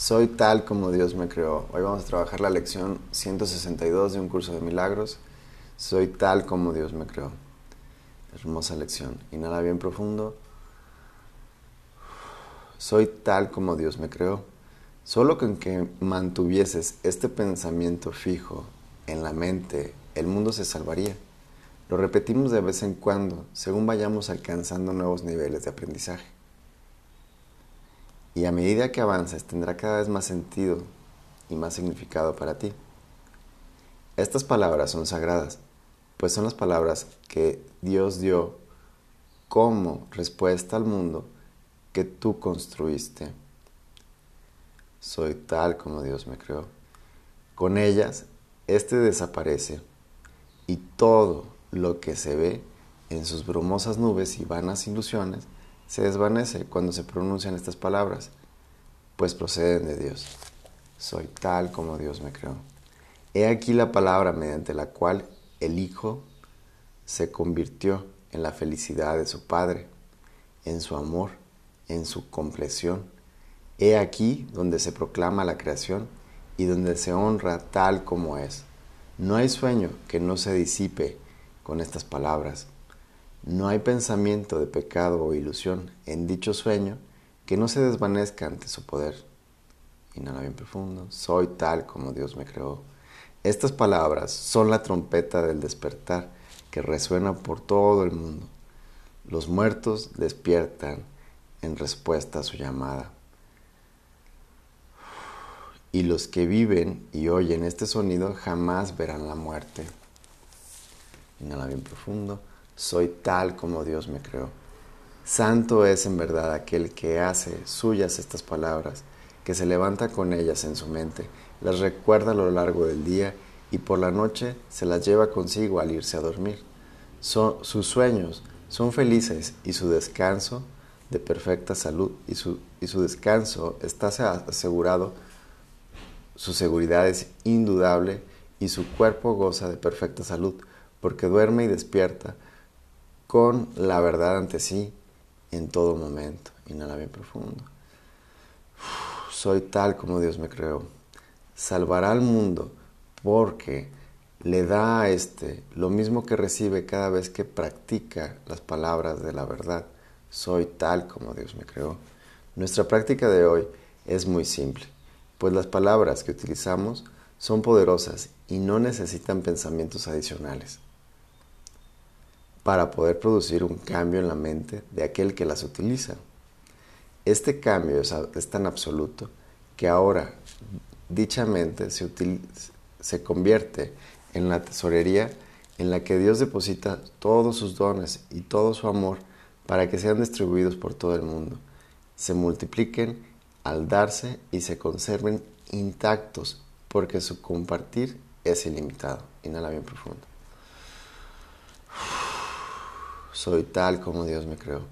Soy tal como Dios me creó. Hoy vamos a trabajar la lección 162 de un curso de milagros. Soy tal como Dios me creó. Hermosa lección. Inhala bien profundo. Soy tal como Dios me creó. Solo con que mantuvieses este pensamiento fijo en la mente, el mundo se salvaría. Lo repetimos de vez en cuando, según vayamos alcanzando nuevos niveles de aprendizaje. Y a medida que avances tendrá cada vez más sentido y más significado para ti. Estas palabras son sagradas, pues son las palabras que Dios dio como respuesta al mundo que tú construiste. Soy tal como Dios me creó. Con ellas, este desaparece y todo lo que se ve en sus brumosas nubes y vanas ilusiones se desvanece cuando se pronuncian estas palabras, pues proceden de Dios. Soy tal como Dios me creó. He aquí la palabra mediante la cual el Hijo se convirtió en la felicidad de su Padre, en su amor, en su compleción. He aquí donde se proclama la creación y donde se honra tal como es. No hay sueño que no se disipe con estas palabras. No hay pensamiento de pecado o ilusión en dicho sueño que no se desvanezca ante su poder. Inhala bien profundo. Soy tal como Dios me creó. Estas palabras son la trompeta del despertar que resuena por todo el mundo. Los muertos despiertan en respuesta a su llamada. Y los que viven y oyen este sonido jamás verán la muerte. Inhala bien profundo soy tal como Dios me creó. Santo es en verdad aquel que hace suyas estas palabras, que se levanta con ellas en su mente, las recuerda a lo largo del día y por la noche se las lleva consigo al irse a dormir. sus sueños son felices y su descanso de perfecta salud y su, y su descanso está asegurado, su seguridad es indudable y su cuerpo goza de perfecta salud porque duerme y despierta con la verdad ante sí en todo momento. Inhala bien profundo. Soy tal como Dios me creó. Salvará al mundo porque le da a éste lo mismo que recibe cada vez que practica las palabras de la verdad. Soy tal como Dios me creó. Nuestra práctica de hoy es muy simple, pues las palabras que utilizamos son poderosas y no necesitan pensamientos adicionales para poder producir un cambio en la mente de aquel que las utiliza. Este cambio es, tan absoluto que ahora dicha mente se, convierte en la tesorería en la que Dios deposita todos sus dones y todo su amor para que sean distribuidos por todo el mundo, se multipliquen al darse y se conserven intactos porque su compartir es ilimitado. Inhala bien profundo soy tal como Dios me creó.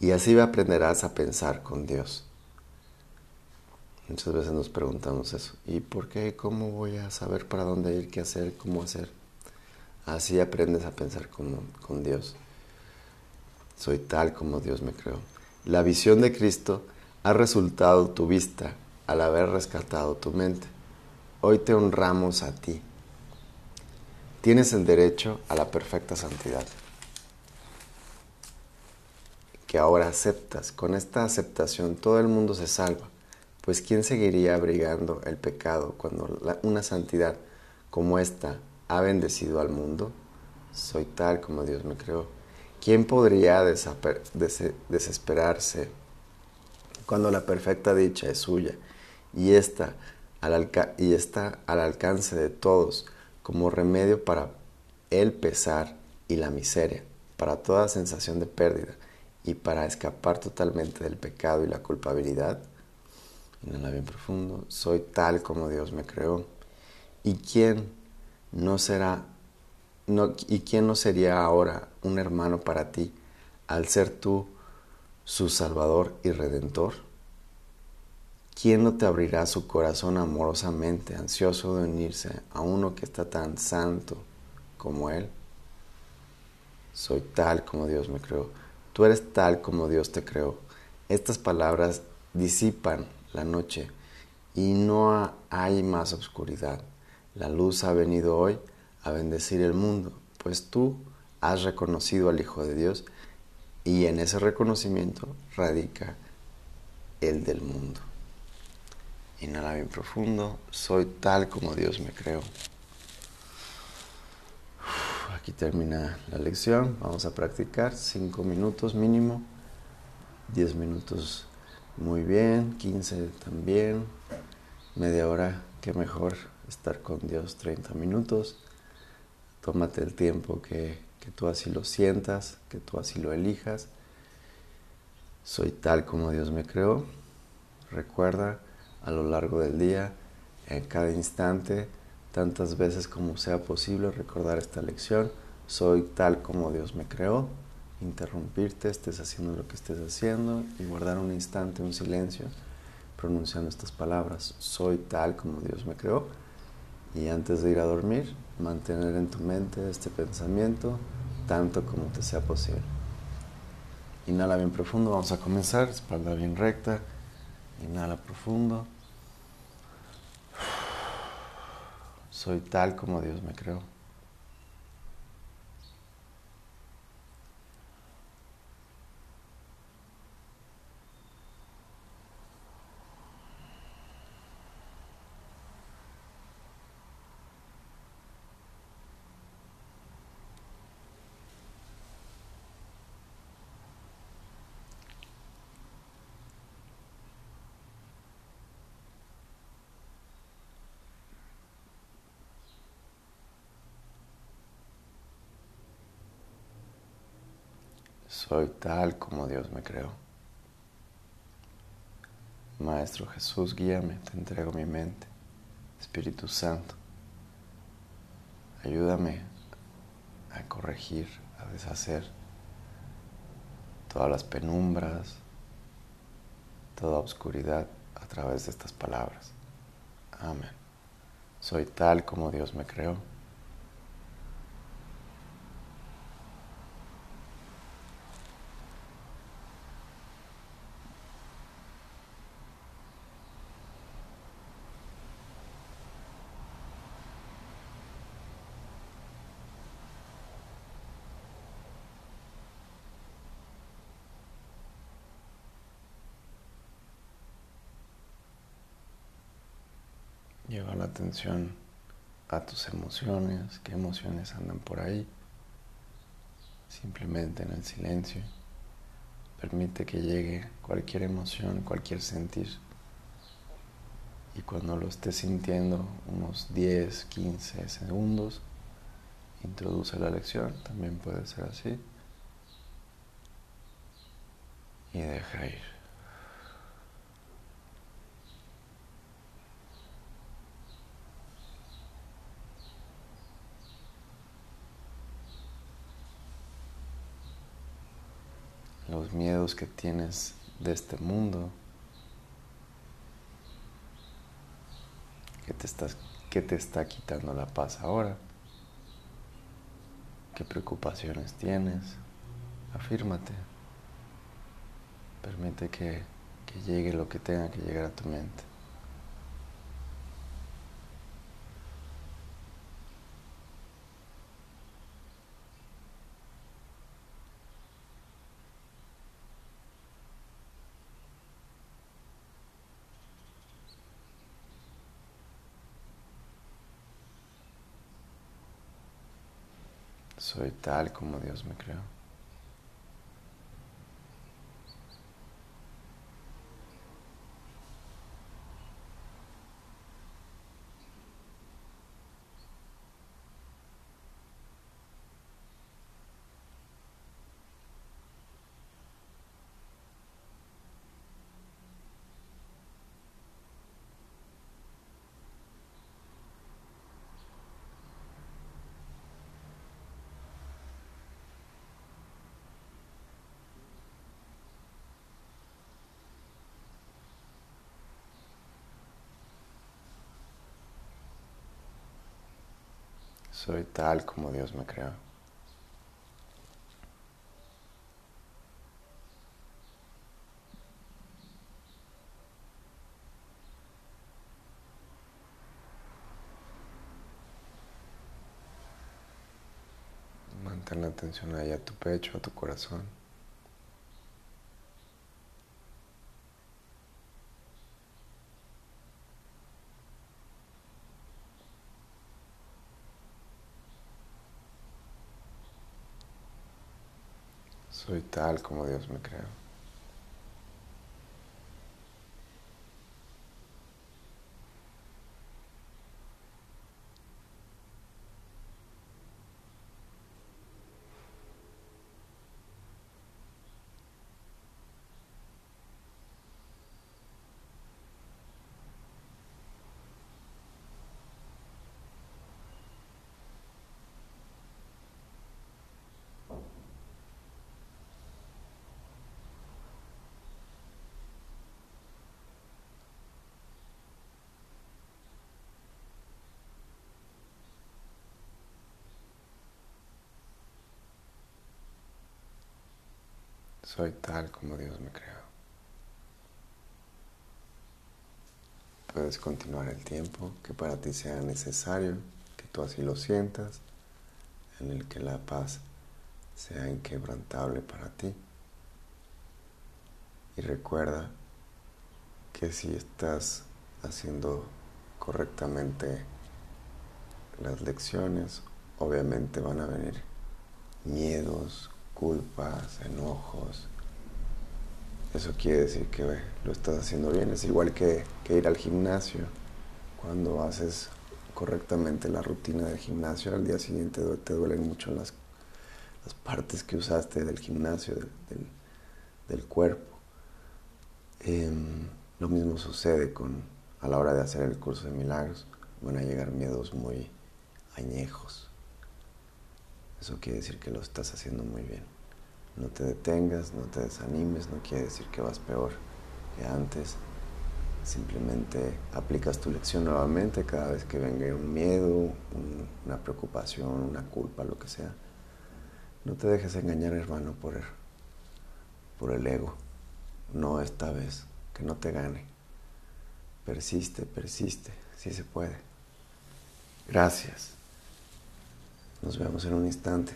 Y así aprenderás a pensar con Dios. Muchas veces nos preguntamos eso. ¿Y por qué? ¿Cómo voy a saber para dónde ir, qué hacer, cómo hacer? Así aprendes a pensar como, con Dios. Soy tal como Dios me creó. La visión de Cristo ha resultado tu vista al haber rescatado tu mente. Hoy te honramos a ti. Tienes el derecho a la perfecta santidad que ahora aceptas. Con esta aceptación todo el mundo se salva, pues ¿quién seguiría abrigando el pecado cuando una santidad como esta ha bendecido al mundo? Soy tal como Dios me creó. ¿Quién podría desesperarse cuando la perfecta dicha es suya y está al, y está al alcance de todos como remedio para el pesar y la miseria, para toda sensación de pérdida? Y para escapar totalmente del pecado y la culpabilidad, inhala bien profundo, soy tal como Dios me creó. ¿Y quién no será y quién no sería ahora un hermano para ti al ser tú su salvador y redentor? ¿Quién no te abrirá su corazón amorosamente, ansioso de unirse a uno que está tan santo como Él? Soy tal como Dios me creó. Tú eres tal como Dios te creó. Estas palabras disipan la noche y no hay más oscuridad. La luz ha venido hoy a bendecir el mundo, pues tú has reconocido al Hijo de Dios y en ese reconocimiento radica el del mundo. Inhala bien profundo, soy tal como Dios me creó. Aquí termina la lección, vamos a practicar 5 minutos mínimo, 10 minutos muy bien, 15 también, media hora, qué mejor estar con Dios 30 minutos. Tómate el tiempo que, que tú así lo sientas, que tú así lo elijas. Soy tal como Dios me creó. Recuerda a lo largo del día, en cada instante, tantas veces como sea posible, recordar esta lección. Soy tal como Dios me creó. Interrumpirte, estés haciendo lo que estés haciendo y guardar un instante, un silencio pronunciando estas palabras, soy tal como Dios me creó. Y antes de ir a dormir, mantener en tu mente este pensamiento tanto como te sea posible. Inhala bien profundo, vamos a comenzar, espalda bien recta. Inhala profundo. Soy tal como Dios me creó. Soy tal como Dios me creó. Maestro Jesús, guíame, te entrego mi mente. Espíritu Santo, ayúdame a corregir, a deshacer todas las penumbras, toda oscuridad a través de estas palabras. Amén. Soy tal como Dios me creó. Lleva atención a tus emociones, qué emociones andan por ahí. Simplemente en el silencio. Permite que llegue cualquier emoción, cualquier sentir. Y cuando lo estés sintiendo unos 10, 15 segundos, introduce la lección, también puede ser así. Y deja ir. Miedos que tienes de este mundo, que te, te está quitando la paz ahora, qué preocupaciones tienes, afírmate, permite que, que llegue lo que tenga que llegar a tu mente. Soy tal como Dios me creó. Soy tal como Dios me creó. Mantén la atención allá a tu pecho, a tu corazón. Soy tal como Dios me creó. Soy tal como Dios me creó. Puedes continuar el tiempo que para ti sea necesario, que tú así lo sientas, en el que la paz sea inquebrantable para ti. Y recuerda que si estás haciendo correctamente las lecciones, obviamente van a venir miedos, culpas, enojos. Eso quiere decir que lo estás haciendo bien. Es igual que, ir al gimnasio. Cuando haces correctamente la rutina del gimnasio, al día siguiente te duelen mucho las, las partes que usaste del gimnasio, del, cuerpo. Em, lo mismo sucede con, a la hora de hacer el curso de milagros. Van a llegar miedos muy añejos. Eso quiere decir que lo estás haciendo muy bien. No te detengas, no te desanimes, no quiere decir que vas peor que antes. Simplemente aplicas tu lección nuevamente cada vez que venga un miedo, una preocupación, una culpa, lo que sea. No te dejes engañar, hermano, por el, por el ego. No esta vez, que no te gane. Persiste, persiste, si se puede. Gracias. Nos vemos en un instante.